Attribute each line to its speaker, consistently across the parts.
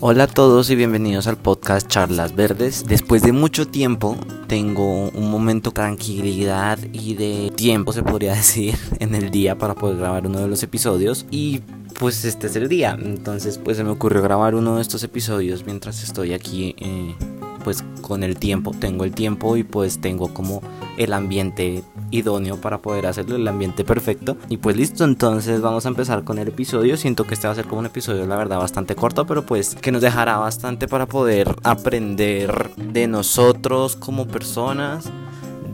Speaker 1: Hola a todos y bienvenidos al podcast Charlas Verdes. Después de mucho tiempo tengo un momento de tranquilidad y de tiempo, se podría decir, en el día para poder grabar uno de los episodios y pues este es el día. Entonces pues se me ocurrió grabar uno de estos episodios mientras estoy aquí eh, pues con el tiempo. Tengo el tiempo y pues tengo como el ambiente idóneo para poder hacerlo, el ambiente perfecto. Y pues listo, entonces vamos a empezar con el episodio. Siento que este va a ser como un episodio, la verdad, bastante corto, pero pues que nos dejará bastante para poder aprender de nosotros como personas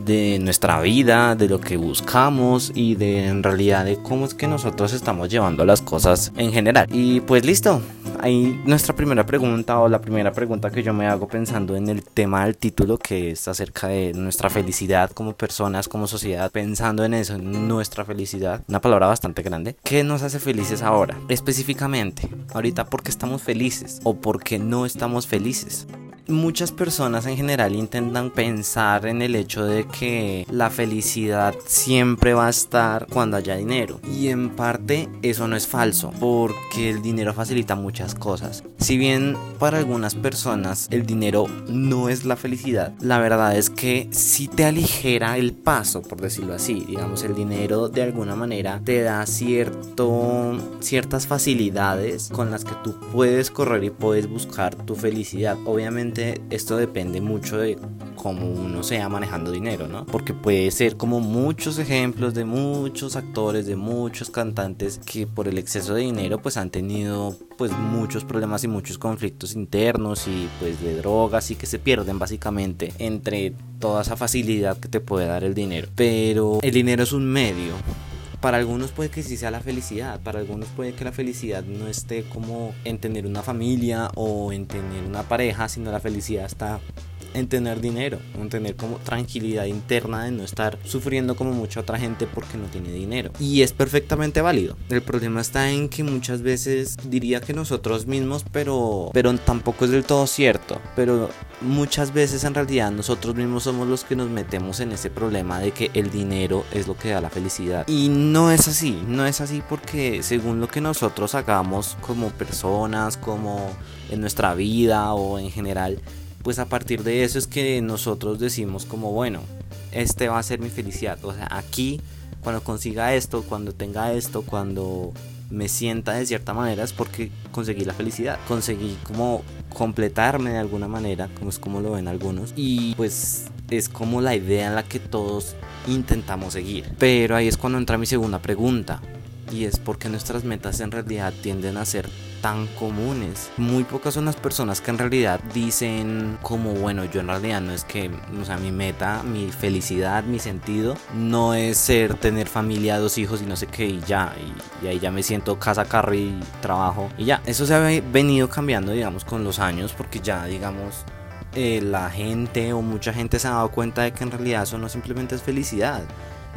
Speaker 1: de nuestra vida, de lo que buscamos y de en realidad de cómo es que nosotros estamos llevando las cosas en general. Y pues listo, ahí nuestra primera pregunta o la primera pregunta que yo me hago pensando en el tema del título que es acerca de nuestra felicidad como personas, como sociedad, pensando en eso, en nuestra felicidad, una palabra bastante grande. ¿Qué nos hace felices ahora? Específicamente, ahorita porque estamos felices o porque no estamos felices muchas personas en general intentan pensar en el hecho de que la felicidad siempre va a estar cuando haya dinero. Y en parte eso no es falso, porque el dinero facilita muchas cosas. Si bien para algunas personas el dinero no es la felicidad, la verdad es que si te aligera el paso, por decirlo así. Digamos, el dinero de alguna manera te da cierto, ciertas facilidades con las que tú puedes correr y puedes buscar tu felicidad. Obviamente esto depende mucho de cómo uno sea manejando dinero, ¿no? Porque puede ser como muchos ejemplos de muchos actores, de muchos cantantes que por el exceso de dinero pues han tenido pues muchos problemas y muchos conflictos internos y pues de drogas y que se pierden básicamente entre toda esa facilidad que te puede dar el dinero. Pero el dinero es un medio para algunos puede que sí sea la felicidad, para algunos puede que la felicidad no esté como en tener una familia o en tener una pareja, sino la felicidad está en tener dinero, en tener como tranquilidad interna de no estar sufriendo como mucha otra gente porque no tiene dinero. Y es perfectamente válido. El problema está en que muchas veces diría que nosotros mismos, pero, pero tampoco es del todo cierto. Pero muchas veces en realidad nosotros mismos somos los que nos metemos en ese problema de que el dinero es lo que da la felicidad. Y no es así, no es así porque según lo que nosotros hagamos como personas, como en nuestra vida o en general, pues a partir de eso es que nosotros decimos como, bueno, este va a ser mi felicidad. O sea, aquí, cuando consiga esto, cuando tenga esto, cuando me sienta de cierta manera es porque conseguí la felicidad. Conseguí como completarme de alguna manera, como es como lo ven algunos. Y pues es como la idea en la que todos intentamos seguir. Pero ahí es cuando entra mi segunda pregunta y es porque nuestras metas en realidad tienden a ser tan comunes. Muy pocas son las personas que en realidad dicen como bueno, yo en realidad no es que, o sea, mi meta, mi felicidad, mi sentido no es ser tener familia, dos hijos y no sé qué y ya, y, ahí ya me siento casa, carro y trabajo y ya. Eso se ha venido cambiando, digamos, con los años porque ya, digamos, eh, la gente o mucha gente se ha dado cuenta de que en realidad eso no simplemente es felicidad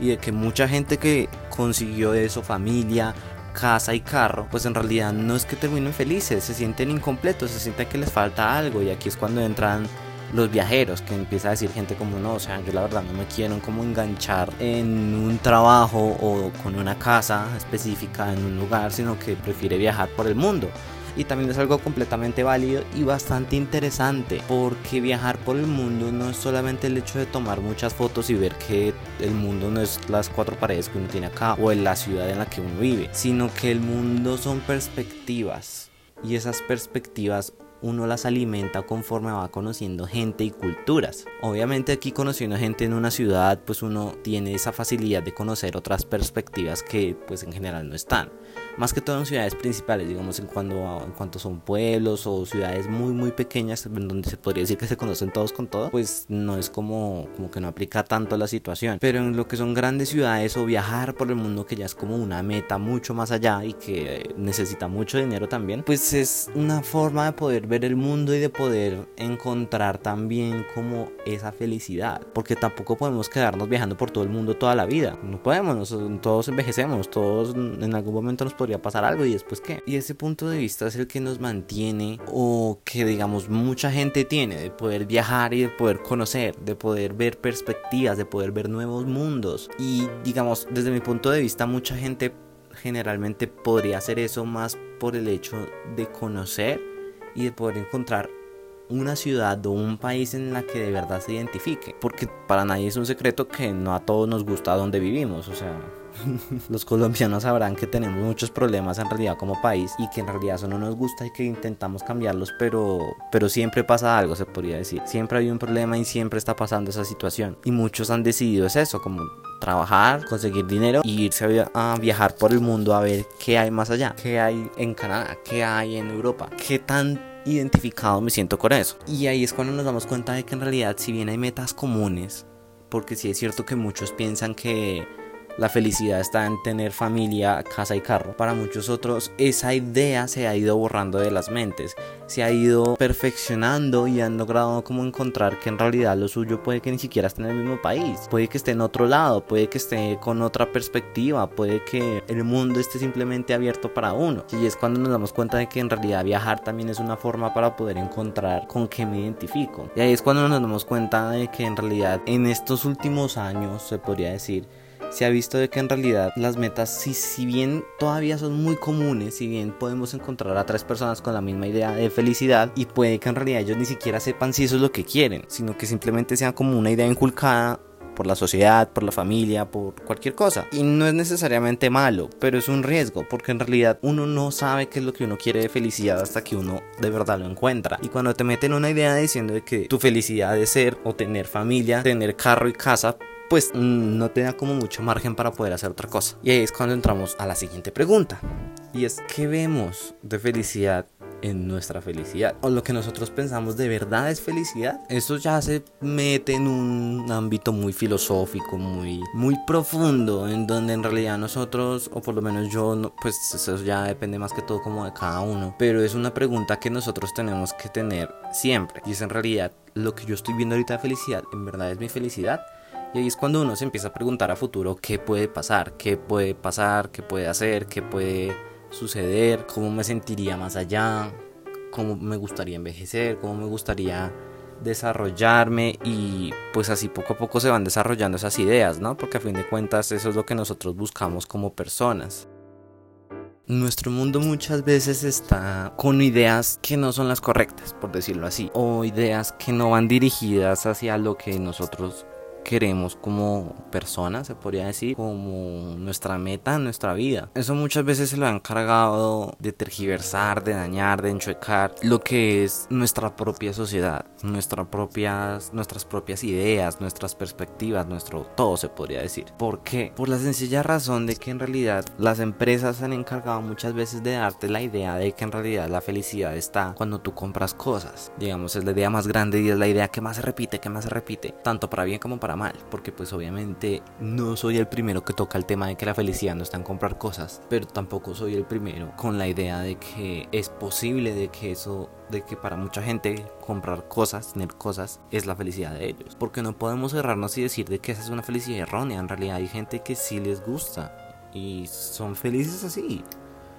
Speaker 1: y de que mucha gente que consiguió eso, familia, casa y carro, pues en realidad no es que terminen felices, se sienten incompletos, se sienten que les falta algo y aquí es cuando entran los viajeros, que empieza a decir gente como no, o sea, yo la verdad no me quiero como enganchar en un trabajo o con una casa específica en un lugar, sino que prefiere viajar por el mundo y también es algo completamente válido y bastante interesante porque viajar por el mundo no es solamente el hecho de tomar muchas fotos y ver que el mundo no es las cuatro paredes que uno tiene acá o en la ciudad en la que uno vive, sino que el mundo son perspectivas y esas perspectivas uno las alimenta conforme va conociendo gente y culturas. Obviamente aquí conociendo gente en una ciudad, pues uno tiene esa facilidad de conocer otras perspectivas que pues en general no están más que todo en ciudades principales, digamos, en, cuando, en cuanto son pueblos o ciudades muy, muy pequeñas, en donde se podría decir que se conocen todos con todo, pues no es como, como que no aplica tanto la situación. Pero en lo que son grandes ciudades o viajar por el mundo, que ya es como una meta mucho más allá y que necesita mucho dinero también, pues es una forma de poder ver el mundo y de poder encontrar también como esa felicidad. Porque tampoco podemos quedarnos viajando por todo el mundo toda la vida. No podemos, todos envejecemos, todos en algún momento nos podemos podría pasar algo y después qué. Y ese punto de vista es el que nos mantiene o que digamos mucha gente tiene de poder viajar y de poder conocer, de poder ver perspectivas, de poder ver nuevos mundos. Y digamos, desde mi punto de vista mucha gente generalmente podría hacer eso más por el hecho de conocer y de poder encontrar una ciudad o un país en la que de verdad se identifique. Porque para nadie es un secreto que no a todos nos gusta donde vivimos. O sea, los colombianos sabrán que tenemos muchos problemas en realidad como país y que en realidad eso no nos gusta y que intentamos cambiarlos, pero, pero siempre pasa algo, se podría decir. Siempre hay un problema y siempre está pasando esa situación. Y muchos han decidido es eso, como trabajar, conseguir dinero y irse a viajar por el mundo a ver qué hay más allá, qué hay en Canadá, qué hay en Europa, qué tan identificado me siento con eso. Y ahí es cuando nos damos cuenta de que en realidad si bien hay metas comunes, porque sí es cierto que muchos piensan que la felicidad está en tener familia, casa y carro. Para muchos otros esa idea se ha ido borrando de las mentes, se ha ido perfeccionando y han logrado como encontrar que en realidad lo suyo puede que ni siquiera esté en el mismo país, puede que esté en otro lado, puede que esté con otra perspectiva, puede que el mundo esté simplemente abierto para uno. Y es cuando nos damos cuenta de que en realidad viajar también es una forma para poder encontrar con qué me identifico. Y ahí es cuando nos damos cuenta de que en realidad en estos últimos años se podría decir se ha visto de que en realidad las metas, si, si bien todavía son muy comunes, si bien podemos encontrar a tres personas con la misma idea de felicidad y puede que en realidad ellos ni siquiera sepan si eso es lo que quieren, sino que simplemente sea como una idea inculcada por la sociedad, por la familia, por cualquier cosa. Y no es necesariamente malo, pero es un riesgo, porque en realidad uno no sabe qué es lo que uno quiere de felicidad hasta que uno de verdad lo encuentra. Y cuando te meten una idea diciendo de que tu felicidad es ser o tener familia, tener carro y casa, pues mm, no te como mucho margen para poder hacer otra cosa. Y ahí es cuando entramos a la siguiente pregunta. Y es, ¿qué vemos de felicidad en nuestra felicidad o lo que nosotros pensamos de verdad es felicidad eso ya se mete en un ámbito muy filosófico muy muy profundo en donde en realidad nosotros o por lo menos yo pues eso ya depende más que todo como de cada uno. Pero es una pregunta que nosotros tenemos que tener siempre. Y es en realidad lo que yo estoy viendo ahorita de felicidad en verdad es mi felicidad y ahí es cuando uno se empieza a preguntar a futuro qué puede pasar, qué puede pasar, qué puede hacer, qué puede suceder, cómo me sentiría más allá, cómo me gustaría envejecer, cómo me gustaría desarrollarme y pues así poco a poco se van desarrollando esas ideas, ¿no? Porque a fin de cuentas eso es lo que nosotros buscamos como personas. Nuestro mundo muchas veces está con ideas que no son las correctas, por decirlo así, o ideas que no van dirigidas hacia lo que nosotros queremos como personas, se podría decir, como nuestra meta en nuestra vida. Eso muchas veces se lo han cargado de tergiversar, de dañar, de enchuecar lo que es nuestra propia sociedad, nuestras propias, nuestras propias ideas, nuestras perspectivas, nuestro todo se podría decir. ¿Por qué? Por la sencilla razón de que en realidad las empresas se han encargado muchas veces de darte la idea de que en realidad la felicidad está cuando tú compras cosas. Digamos, es la idea más grande y es la idea que más se repite, que más se repite, tanto para bien como para mal, porque pues obviamente no soy el primero que toca el tema de que la felicidad no está en comprar cosas, pero tampoco soy el primero con la idea de que es posible de que eso, de que para mucha gente comprar cosas, tener cosas, es la felicidad de ellos, porque no podemos cerrarnos y decir de que esa es una felicidad errónea, en realidad hay gente que sí les gusta y son felices así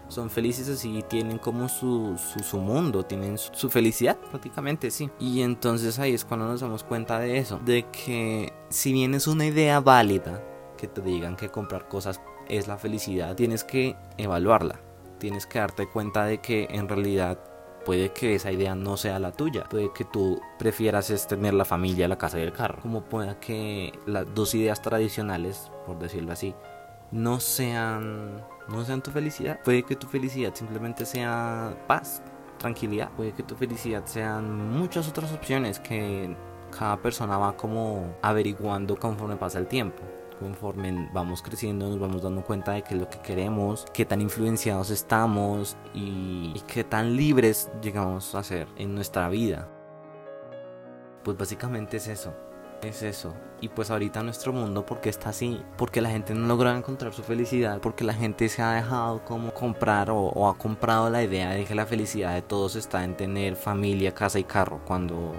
Speaker 1: son felices así, tienen como su, su, mundo, tienen su, felicidad prácticamente, sí. Y entonces ahí es cuando nos damos cuenta de eso, de que si bien es una idea válida, que te digan que comprar cosas es la felicidad, tienes que evaluarla, tienes que darte cuenta de que en realidad puede que esa idea no sea la tuya. Puede que tú prefieras tener la familia, la casa y el carro. Como pueda que las dos ideas tradicionales, por decirlo así, no sean no sean tu felicidad. Puede que tu felicidad simplemente sea paz, tranquilidad. Puede que tu felicidad sean muchas otras opciones que cada persona va como averiguando conforme pasa el tiempo. Conforme vamos creciendo nos vamos dando cuenta de qué es lo que queremos, qué tan influenciados estamos y, y qué tan libres llegamos a ser en nuestra vida. Pues básicamente es eso es eso. Y pues ahorita nuestro mundo, porque está así? Porque la gente no logra encontrar su felicidad, porque la gente se ha dejado como comprar o, ha comprado la idea de que la felicidad de todos está en tener familia, casa y carro, cuando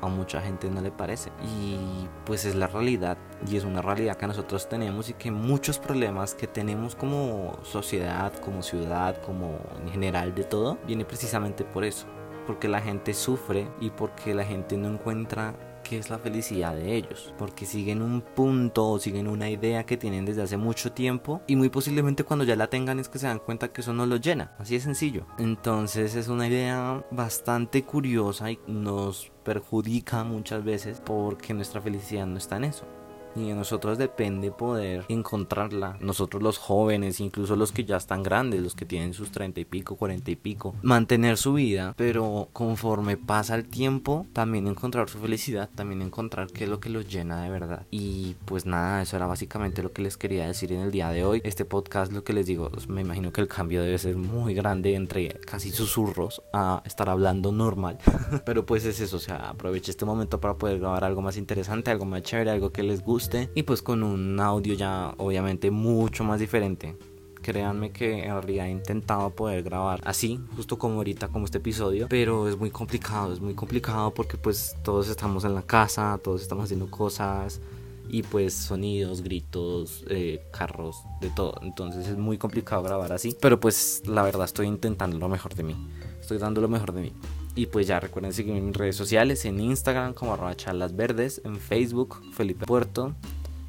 Speaker 1: a mucha gente no le parece. Y pues es la realidad, y es una realidad que nosotros tenemos y que muchos problemas que tenemos como sociedad, como ciudad, como en general de todo, viene precisamente por eso. Porque la gente sufre y porque la gente no encuentra qué es la felicidad de ellos, porque siguen un punto o siguen una idea que tienen desde hace mucho tiempo y muy posiblemente cuando ya la tengan es que se dan cuenta que eso no los llena, así de sencillo. Entonces es una idea bastante curiosa y nos perjudica muchas veces porque nuestra felicidad no está en eso y de nosotros depende poder encontrarla. Nosotros los jóvenes, incluso los que ya están grandes, los que tienen sus treinta y pico, cuarenta y pico, mantener su vida, pero conforme pasa el tiempo, también encontrar su felicidad, también encontrar qué es lo que los llena de verdad. Y pues nada, eso era básicamente lo que les quería decir en el día de hoy. Este podcast, lo que les digo, me imagino que el cambio debe ser muy grande entre casi susurros a estar hablando normal. pero pues es eso, o sea, aproveche este momento para poder grabar algo más interesante, algo más chévere, algo que les guste y pues con un audio ya obviamente mucho más diferente. Créanme que en realidad he intentado poder grabar así, justo como ahorita, como este episodio, pero es muy complicado, es muy complicado porque pues todos estamos en la casa, todos estamos haciendo cosas y pues sonidos, gritos, eh, carros, de todo. Entonces es muy complicado grabar así, pero pues la verdad estoy intentando lo mejor de mí, estoy dando lo mejor de mí. Y pues ya recuerden seguirme en redes sociales, en Instagram como arroba charlas verdes, en Facebook Felipe Puerto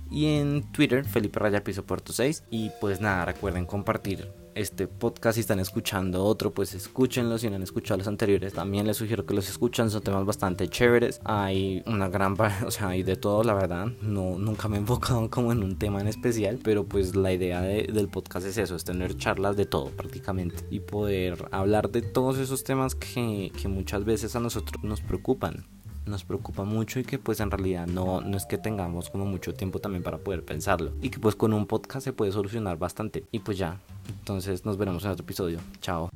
Speaker 1: y en Twitter Felipe Raya Piso Puerto 6. Y pues nada, recuerden compartir este podcast si están escuchando otro pues escúchenlo. Si no han escuchado los anteriores también les sugiero que los escuchen. Son temas bastante chéveres. Hay una gran o sea hay de todo la verdad. No nunca me he enfocado como en un tema en especial pero pues la idea del podcast es eso es tener charlas de todo prácticamente y poder hablar de todos esos temas que, que muchas veces a nosotros nos preocupan nos preocupa mucho y que pues en realidad no, no es que tengamos como mucho tiempo también para poder pensarlo. Y que pues con un podcast se puede solucionar bastante. Y pues ya entonces nos veremos en otro episodio. Chao